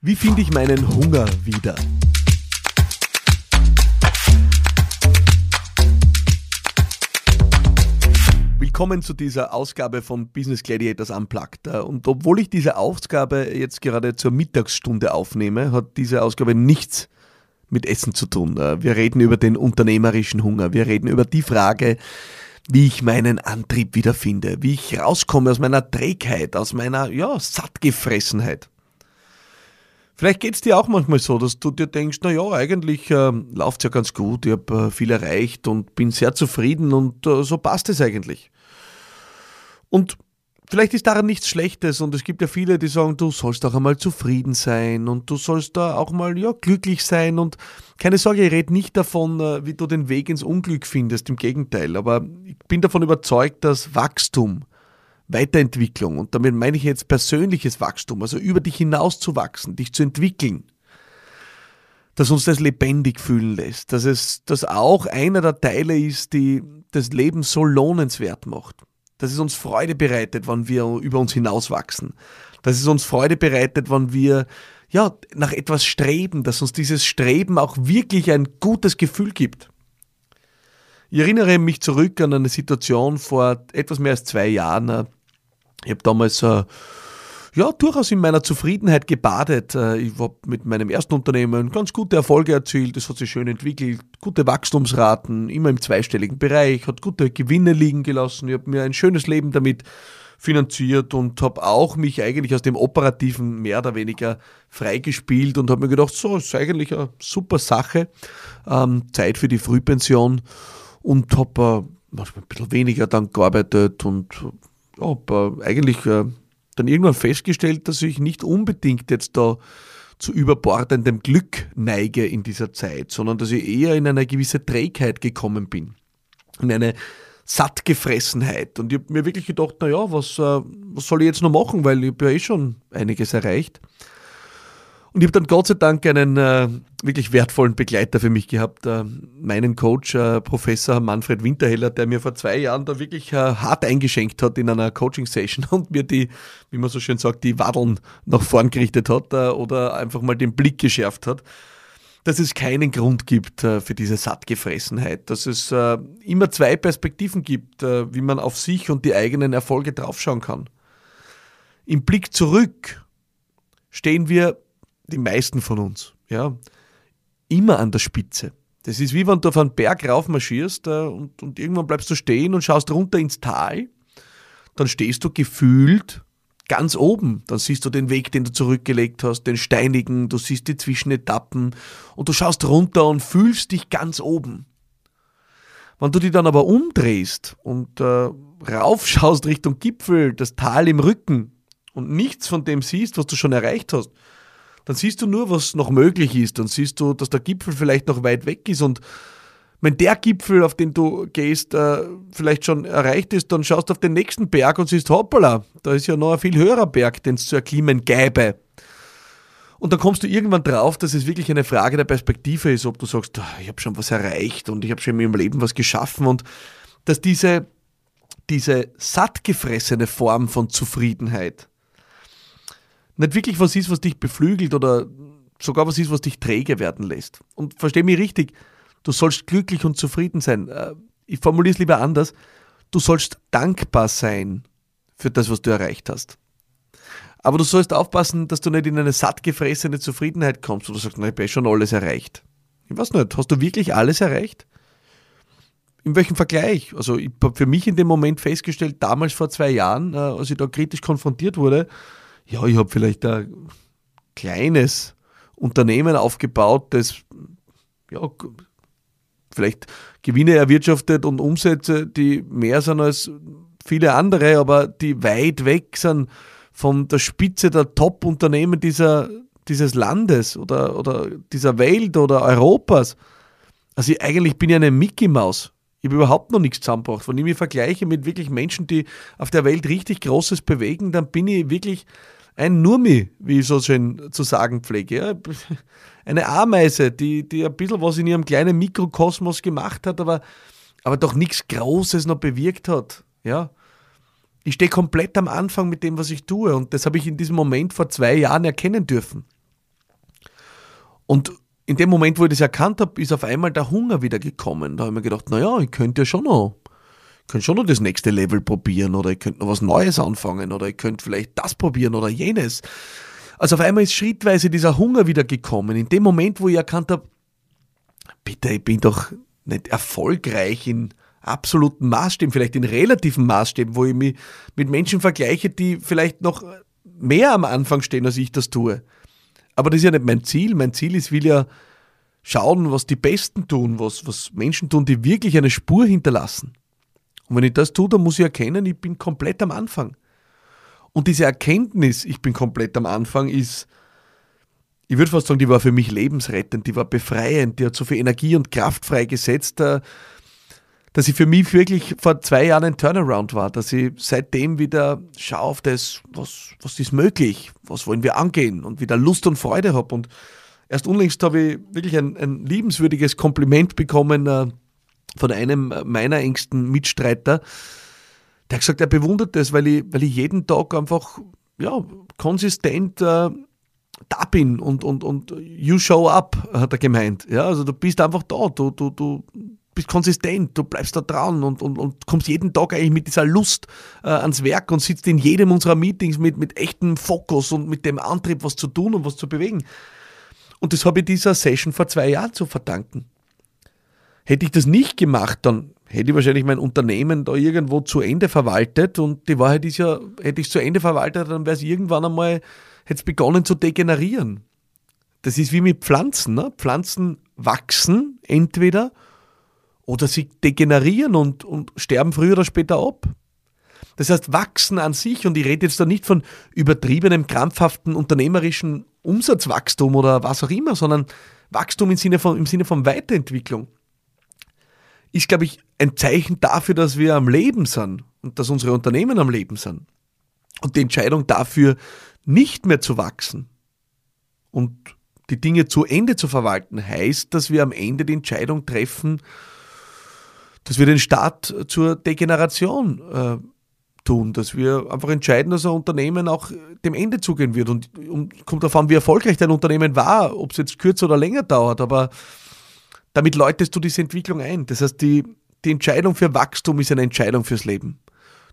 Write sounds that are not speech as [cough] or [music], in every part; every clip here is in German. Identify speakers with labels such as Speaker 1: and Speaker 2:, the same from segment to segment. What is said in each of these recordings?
Speaker 1: Wie finde ich meinen Hunger wieder? Willkommen zu dieser Ausgabe von Business Gladiators Unplugged. Und obwohl ich diese Ausgabe jetzt gerade zur Mittagsstunde aufnehme, hat diese Ausgabe nichts mit Essen zu tun. Wir reden über den unternehmerischen Hunger. Wir reden über die Frage, wie ich meinen Antrieb wiederfinde, wie ich rauskomme aus meiner Trägheit, aus meiner ja, Sattgefressenheit. Vielleicht geht es dir auch manchmal so, dass du dir denkst, na ja, eigentlich äh, läuft ja ganz gut, ich habe äh, viel erreicht und bin sehr zufrieden und äh, so passt es eigentlich. Und vielleicht ist daran nichts Schlechtes und es gibt ja viele, die sagen, du sollst auch einmal zufrieden sein und du sollst da auch mal ja, glücklich sein und keine Sorge, ich rede nicht davon, äh, wie du den Weg ins Unglück findest, im Gegenteil, aber ich bin davon überzeugt, dass Wachstum, Weiterentwicklung, und damit meine ich jetzt persönliches Wachstum, also über dich hinaus zu wachsen, dich zu entwickeln, dass uns das lebendig fühlen lässt, dass es das auch einer der Teile ist, die das Leben so lohnenswert macht, dass es uns Freude bereitet, wenn wir über uns hinauswachsen, dass es uns Freude bereitet, wenn wir ja, nach etwas streben, dass uns dieses Streben auch wirklich ein gutes Gefühl gibt. Ich erinnere mich zurück an eine Situation vor etwas mehr als zwei Jahren. Ich habe damals äh, ja, durchaus in meiner Zufriedenheit gebadet. Äh, ich habe mit meinem ersten Unternehmen ganz gute Erfolge erzielt, es hat sich schön entwickelt, gute Wachstumsraten, immer im zweistelligen Bereich, hat gute Gewinne liegen gelassen. Ich habe mir ein schönes Leben damit finanziert und habe auch mich eigentlich aus dem Operativen mehr oder weniger freigespielt und habe mir gedacht, so ist eigentlich eine super Sache, ähm, Zeit für die Frühpension. Und habe äh, manchmal ein bisschen weniger dann gearbeitet und habe äh, eigentlich äh, dann irgendwann festgestellt, dass ich nicht unbedingt jetzt da zu überbordendem Glück neige in dieser Zeit, sondern dass ich eher in eine gewisse Trägheit gekommen bin. In eine Sattgefressenheit. Und ich habe mir wirklich gedacht, naja, was, äh, was soll ich jetzt noch machen, weil ich habe ja eh schon einiges erreicht. Und ich habe dann Gott sei Dank einen äh, wirklich wertvollen Begleiter für mich gehabt, äh, meinen Coach, äh, Professor Manfred Winterheller, der mir vor zwei Jahren da wirklich äh, hart eingeschenkt hat in einer Coaching-Session [laughs] und mir die, wie man so schön sagt, die Wadeln nach vorn gerichtet hat äh, oder einfach mal den Blick geschärft hat dass es keinen Grund gibt äh, für diese Sattgefressenheit, dass es immer zwei Perspektiven gibt, wie man auf sich und die eigenen Erfolge draufschauen kann. Im Blick zurück stehen wir die meisten von uns, ja, immer an der Spitze. Das ist wie wenn du auf einen Berg raufmarschierst äh, und, und irgendwann bleibst du stehen und schaust runter ins Tal. Dann stehst du gefühlt ganz oben. Dann siehst du den Weg, den du zurückgelegt hast, den steinigen, du siehst die Zwischenetappen und du schaust runter und fühlst dich ganz oben. Wenn du dich dann aber umdrehst und äh, raufschaust Richtung Gipfel, das Tal im Rücken und nichts von dem siehst, was du schon erreicht hast, dann siehst du nur, was noch möglich ist. Dann siehst du, dass der Gipfel vielleicht noch weit weg ist und wenn der Gipfel, auf den du gehst, äh, vielleicht schon erreicht ist, dann schaust du auf den nächsten Berg und siehst, hoppala, da ist ja noch ein viel höherer Berg, den es zu erklimmen gäbe. Und dann kommst du irgendwann drauf, dass es wirklich eine Frage der Perspektive ist, ob du sagst, ah, ich habe schon was erreicht und ich habe schon in meinem Leben was geschaffen und dass diese, diese sattgefressene Form von Zufriedenheit nicht wirklich was ist, was dich beflügelt oder sogar was ist, was dich träge werden lässt. Und versteh mich richtig, du sollst glücklich und zufrieden sein. Äh, ich formuliere es lieber anders. Du sollst dankbar sein für das, was du erreicht hast. Aber du sollst aufpassen, dass du nicht in eine sattgefressene Zufriedenheit kommst, wo du sagst, na, ich habe schon alles erreicht. Ich weiß nicht, hast du wirklich alles erreicht? In welchem Vergleich? Also ich habe für mich in dem Moment festgestellt, damals vor zwei Jahren, äh, als ich da kritisch konfrontiert wurde, ja, ich habe vielleicht ein kleines Unternehmen aufgebaut, das ja, vielleicht Gewinne erwirtschaftet und Umsätze, die mehr sind als viele andere, aber die weit weg sind von der Spitze der Top-Unternehmen dieser, dieses Landes oder, oder dieser Welt oder Europas. Also ich, eigentlich bin ich eine Mickey-Maus. Ich habe überhaupt noch nichts zusammengebracht. Wenn ich mich vergleiche mit wirklich Menschen, die auf der Welt richtig Großes bewegen, dann bin ich wirklich ein Nurmi, wie ich so schön zu sagen pflege. Ja. Eine Ameise, die, die ein bisschen was in ihrem kleinen Mikrokosmos gemacht hat, aber, aber doch nichts Großes noch bewirkt hat. Ja. Ich stehe komplett am Anfang mit dem, was ich tue und das habe ich in diesem Moment vor zwei Jahren erkennen dürfen. Und in dem Moment, wo ich das erkannt habe, ist auf einmal der Hunger wieder gekommen. Da habe ich mir gedacht, naja, ich könnte ja schon noch, könnte schon noch das nächste Level probieren oder ich könnte noch was Neues anfangen oder ich könnte vielleicht das probieren oder jenes. Also auf einmal ist schrittweise dieser Hunger wieder gekommen. In dem Moment, wo ich erkannt habe, bitte, ich bin doch nicht erfolgreich in absoluten Maßstäben, vielleicht in relativen Maßstäben, wo ich mich mit Menschen vergleiche, die vielleicht noch mehr am Anfang stehen, als ich das tue. Aber das ist ja nicht mein Ziel. Mein Ziel ist, will ja schauen, was die Besten tun, was, was Menschen tun, die wirklich eine Spur hinterlassen. Und wenn ich das tue, dann muss ich erkennen, ich bin komplett am Anfang. Und diese Erkenntnis, ich bin komplett am Anfang, ist, ich würde fast sagen, die war für mich lebensrettend, die war befreiend, die hat so viel Energie und Kraft freigesetzt, äh, dass ich für mich wirklich vor zwei Jahren ein Turnaround war, dass ich seitdem wieder schaue auf das, was, was ist möglich, was wollen wir angehen und wieder Lust und Freude habe. Und erst unlängst habe ich wirklich ein, ein liebenswürdiges Kompliment bekommen äh, von einem meiner engsten Mitstreiter, der hat gesagt, er bewundert das, weil ich, weil ich jeden Tag einfach ja, konsistent äh, da bin und, und, und you show up, hat er gemeint. Ja, also du bist einfach da, du, du, du bist konsistent, du bleibst da dran und, und, und kommst jeden Tag eigentlich mit dieser Lust äh, ans Werk und sitzt in jedem unserer Meetings mit, mit echtem Fokus und mit dem Antrieb, was zu tun und was zu bewegen. Und das habe ich dieser Session vor zwei Jahren zu verdanken. Hätte ich das nicht gemacht, dann hätte ich wahrscheinlich mein Unternehmen da irgendwo zu Ende verwaltet und die Wahrheit ist ja, hätte ich es zu Ende verwaltet, dann wäre es irgendwann einmal, hätte es begonnen zu degenerieren. Das ist wie mit Pflanzen. Ne? Pflanzen wachsen entweder oder sie degenerieren und, und sterben früher oder später ab. Das heißt, wachsen an sich, und ich rede jetzt da nicht von übertriebenem, krampfhaften unternehmerischen Umsatzwachstum oder was auch immer, sondern Wachstum im Sinne von, im Sinne von Weiterentwicklung, ist, glaube ich, ein Zeichen dafür, dass wir am Leben sind und dass unsere Unternehmen am Leben sind. Und die Entscheidung dafür, nicht mehr zu wachsen und die Dinge zu Ende zu verwalten, heißt, dass wir am Ende die Entscheidung treffen, dass wir den Start zur Degeneration äh, tun, dass wir einfach entscheiden, dass ein Unternehmen auch dem Ende zugehen wird. Und, und kommt an, wie erfolgreich dein Unternehmen war, ob es jetzt kürzer oder länger dauert, aber damit läutest du diese Entwicklung ein. Das heißt, die, die Entscheidung für Wachstum ist eine Entscheidung fürs Leben.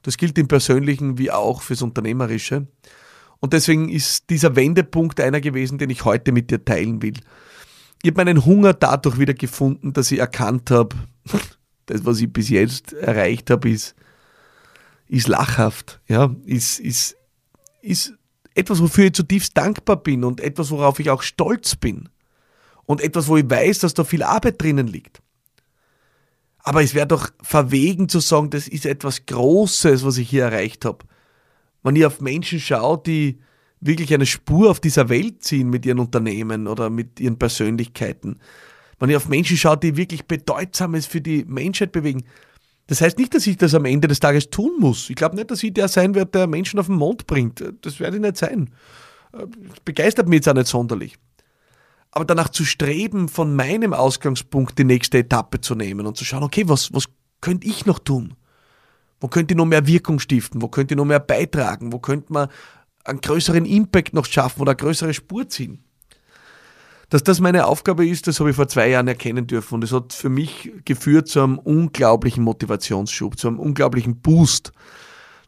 Speaker 1: Das gilt im Persönlichen wie auch fürs Unternehmerische. Und deswegen ist dieser Wendepunkt einer gewesen, den ich heute mit dir teilen will. Ich habe meinen Hunger dadurch wieder gefunden, dass ich erkannt habe, [laughs] das, was ich bis jetzt erreicht habe, ist, ist lachhaft, ja, ist, ist, ist etwas, wofür ich zutiefst dankbar bin und etwas, worauf ich auch stolz bin und etwas, wo ich weiß, dass da viel Arbeit drinnen liegt. Aber es wäre doch verwegen zu sagen, das ist etwas Großes, was ich hier erreicht habe. Wenn ich auf Menschen schaue, die wirklich eine Spur auf dieser Welt ziehen mit ihren Unternehmen oder mit ihren Persönlichkeiten, wenn ich auf Menschen schaue, die wirklich Bedeutsames für die Menschheit bewegen. Das heißt nicht, dass ich das am Ende des Tages tun muss. Ich glaube nicht, dass ich der sein werde, der Menschen auf den Mond bringt. Das werde ich nicht sein. Das begeistert mich jetzt auch nicht sonderlich. Aber danach zu streben, von meinem Ausgangspunkt die nächste Etappe zu nehmen und zu schauen, okay, was, was könnte ich noch tun? Wo könnte ich noch mehr Wirkung stiften? Wo könnte ich noch mehr beitragen? Wo könnte man einen größeren Impact noch schaffen oder eine größere Spur ziehen? Dass das meine Aufgabe ist, das habe ich vor zwei Jahren erkennen dürfen und es hat für mich geführt zu einem unglaublichen Motivationsschub, zu einem unglaublichen Boost,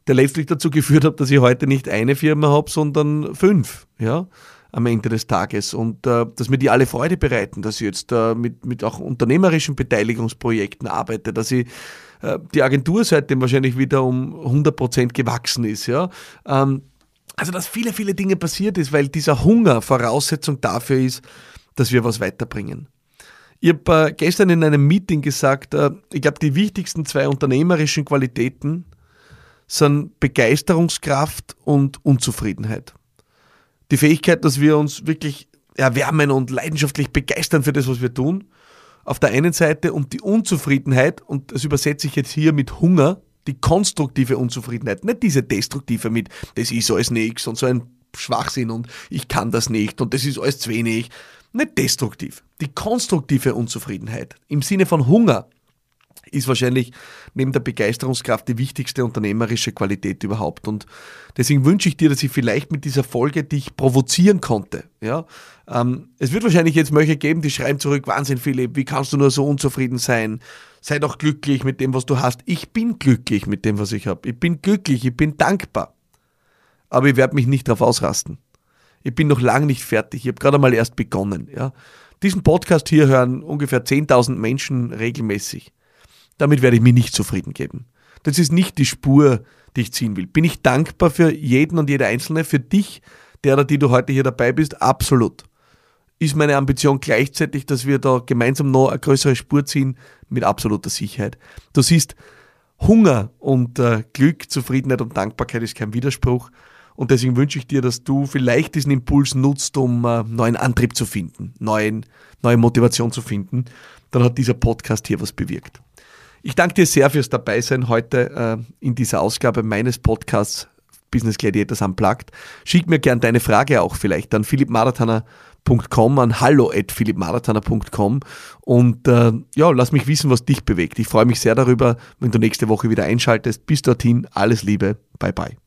Speaker 1: der letztlich dazu geführt hat, dass ich heute nicht eine Firma habe, sondern fünf, ja, am Ende des Tages und äh, dass mir die alle Freude bereiten, dass ich jetzt äh, mit, mit auch unternehmerischen Beteiligungsprojekten arbeite, dass ich äh, die Agentur seitdem wahrscheinlich wieder um 100 Prozent gewachsen ist, ja. Ähm, also, dass viele, viele Dinge passiert ist, weil dieser Hunger Voraussetzung dafür ist, dass wir was weiterbringen. Ich habe äh, gestern in einem Meeting gesagt, äh, ich glaube, die wichtigsten zwei unternehmerischen Qualitäten sind Begeisterungskraft und Unzufriedenheit. Die Fähigkeit, dass wir uns wirklich erwärmen und leidenschaftlich begeistern für das, was wir tun, auf der einen Seite und die Unzufriedenheit, und das übersetze ich jetzt hier mit Hunger, die konstruktive Unzufriedenheit, nicht diese destruktive mit, das ist alles nichts und so ein Schwachsinn und ich kann das nicht und das ist alles zu wenig. Nicht destruktiv. Die konstruktive Unzufriedenheit im Sinne von Hunger. Ist wahrscheinlich neben der Begeisterungskraft die wichtigste unternehmerische Qualität überhaupt. Und deswegen wünsche ich dir, dass ich vielleicht mit dieser Folge dich provozieren konnte. Ja? Ähm, es wird wahrscheinlich jetzt welche geben, die schreiben zurück, Wahnsinn Philipp, wie kannst du nur so unzufrieden sein? Sei doch glücklich mit dem, was du hast. Ich bin glücklich mit dem, was ich habe. Ich bin glücklich, ich bin dankbar. Aber ich werde mich nicht darauf ausrasten. Ich bin noch lange nicht fertig. Ich habe gerade mal erst begonnen. Ja? Diesen Podcast hier hören ungefähr 10.000 Menschen regelmäßig. Damit werde ich mich nicht zufrieden geben. Das ist nicht die Spur, die ich ziehen will. Bin ich dankbar für jeden und jede Einzelne, für dich, der oder die du heute hier dabei bist? Absolut. Ist meine Ambition gleichzeitig, dass wir da gemeinsam noch eine größere Spur ziehen? Mit absoluter Sicherheit. Du siehst, Hunger und äh, Glück, Zufriedenheit und Dankbarkeit ist kein Widerspruch. Und deswegen wünsche ich dir, dass du vielleicht diesen Impuls nutzt, um äh, neuen Antrieb zu finden, neuen, neue Motivation zu finden. Dann hat dieser Podcast hier was bewirkt. Ich danke dir sehr fürs Dabeisein heute äh, in dieser Ausgabe meines Podcasts Business Gladiators Unplugged. Schick mir gern deine Frage auch vielleicht an philippmarathoner.com, an hallo at philippmarathoner.com und äh, ja, lass mich wissen, was dich bewegt. Ich freue mich sehr darüber, wenn du nächste Woche wieder einschaltest. Bis dorthin, alles Liebe, bye bye.